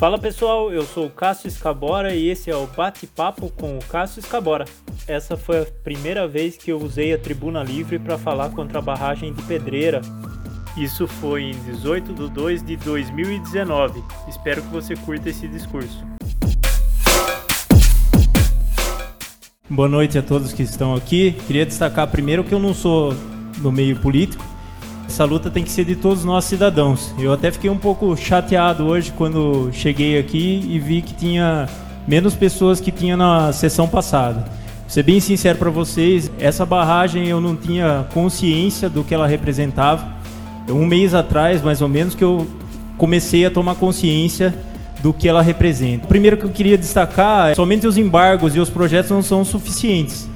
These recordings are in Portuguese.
Fala pessoal, eu sou o Cássio Escabora e esse é o Bate-Papo com o Cássio Escabora. Essa foi a primeira vez que eu usei a tribuna livre para falar contra a barragem de Pedreira. Isso foi em 18 de 2 de 2019. Espero que você curta esse discurso. Boa noite a todos que estão aqui. Queria destacar primeiro que eu não sou do meio político, essa luta tem que ser de todos nós cidadãos. Eu até fiquei um pouco chateado hoje quando cheguei aqui e vi que tinha menos pessoas que tinha na sessão passada. Vou ser bem sincero para vocês, essa barragem eu não tinha consciência do que ela representava. Um mês atrás, mais ou menos, que eu comecei a tomar consciência do que ela representa. Primeiro que eu queria destacar, é somente os embargos e os projetos não são suficientes.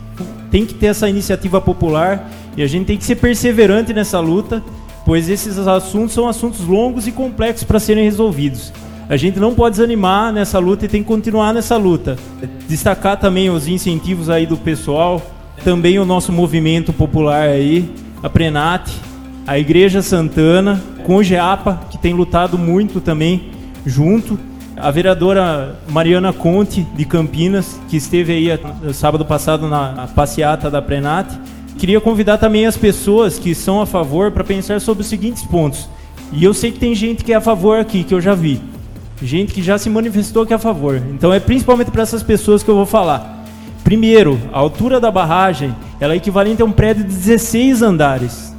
Tem que ter essa iniciativa popular e a gente tem que ser perseverante nessa luta, pois esses assuntos são assuntos longos e complexos para serem resolvidos. A gente não pode desanimar nessa luta e tem que continuar nessa luta. Destacar também os incentivos aí do pessoal, também o nosso movimento popular aí, a Prenat, a Igreja Santana, com o GEAPA, que tem lutado muito também junto, a vereadora Mariana Conte, de Campinas, que esteve aí sábado passado na passeata da Prenat, Queria convidar também as pessoas que são a favor para pensar sobre os seguintes pontos. E eu sei que tem gente que é a favor aqui, que eu já vi. Gente que já se manifestou que é a favor. Então é principalmente para essas pessoas que eu vou falar. Primeiro, a altura da barragem ela é equivalente a um prédio de 16 andares.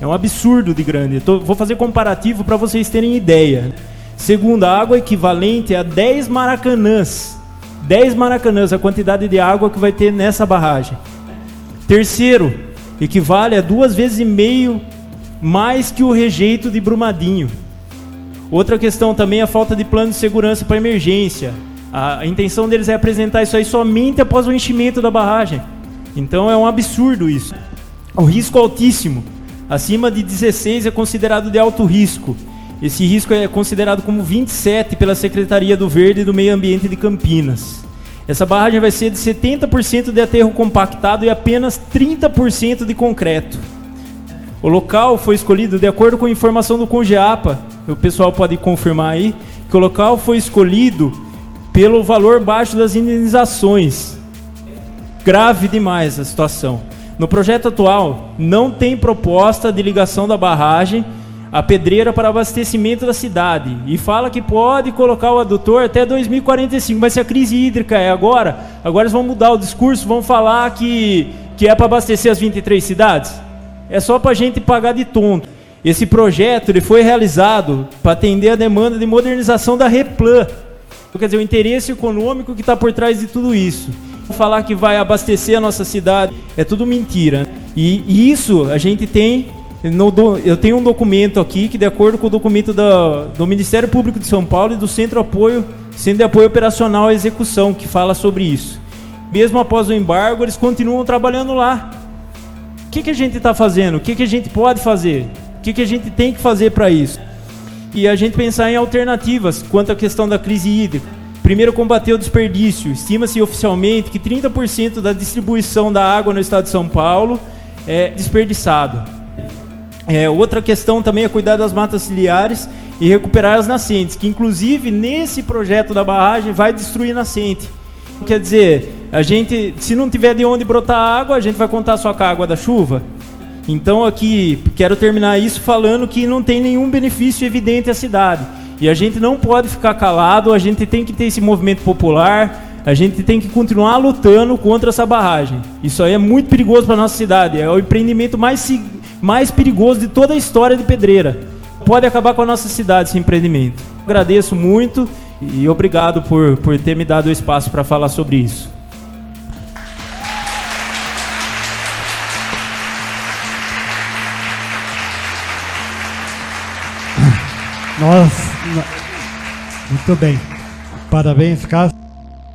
É um absurdo de grande. Tô, vou fazer comparativo para vocês terem ideia. Segundo, a água é equivalente a 10 maracanãs. 10 maracanãs, a quantidade de água que vai ter nessa barragem. Terceiro, equivale a duas vezes e meio mais que o rejeito de Brumadinho. Outra questão também é a falta de plano de segurança para emergência. A intenção deles é apresentar isso aí somente após o enchimento da barragem. Então é um absurdo isso. O risco altíssimo. Acima de 16 é considerado de alto risco. Esse risco é considerado como 27 pela Secretaria do Verde e do Meio Ambiente de Campinas. Essa barragem vai ser de 70% de aterro compactado e apenas 30% de concreto. O local foi escolhido de acordo com a informação do Congeapa, o pessoal pode confirmar aí, que o local foi escolhido pelo valor baixo das indenizações. Grave demais a situação. No projeto atual, não tem proposta de ligação da barragem a pedreira para abastecimento da cidade e fala que pode colocar o adutor até 2045, mas se a crise hídrica é agora, agora eles vão mudar o discurso, vão falar que, que é para abastecer as 23 cidades. É só para a gente pagar de tonto. Esse projeto ele foi realizado para atender a demanda de modernização da Replan. Quer dizer, o interesse econômico que está por trás de tudo isso. Falar que vai abastecer a nossa cidade é tudo mentira. E isso a gente tem no, eu tenho um documento aqui que, de acordo com o documento da, do Ministério Público de São Paulo e do Centro, Apoio, Centro de Apoio Operacional à Execução, que fala sobre isso. Mesmo após o embargo, eles continuam trabalhando lá. O que, que a gente está fazendo? O que, que a gente pode fazer? O que, que a gente tem que fazer para isso? E a gente pensar em alternativas quanto à questão da crise hídrica. Primeiro, combater o desperdício. Estima-se oficialmente que 30% da distribuição da água no estado de São Paulo é desperdiçado. É, outra questão também é cuidar das matas ciliares e recuperar as nascentes, que inclusive nesse projeto da barragem vai destruir nascente. Quer dizer, a gente, se não tiver de onde brotar água, a gente vai contar só com a água da chuva. Então aqui quero terminar isso falando que não tem nenhum benefício evidente à cidade. E a gente não pode ficar calado, a gente tem que ter esse movimento popular, a gente tem que continuar lutando contra essa barragem. Isso aí é muito perigoso para nossa cidade. É o empreendimento mais mais perigoso de toda a história de Pedreira. Pode acabar com a nossa cidade esse empreendimento. Agradeço muito e obrigado por, por ter me dado o espaço para falar sobre isso. Nós. Muito bem. Parabéns, Cássio.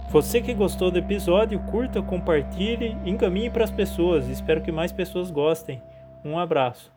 Você que gostou do episódio, curta, compartilhe, encaminhe para as pessoas. Espero que mais pessoas gostem. Um abraço.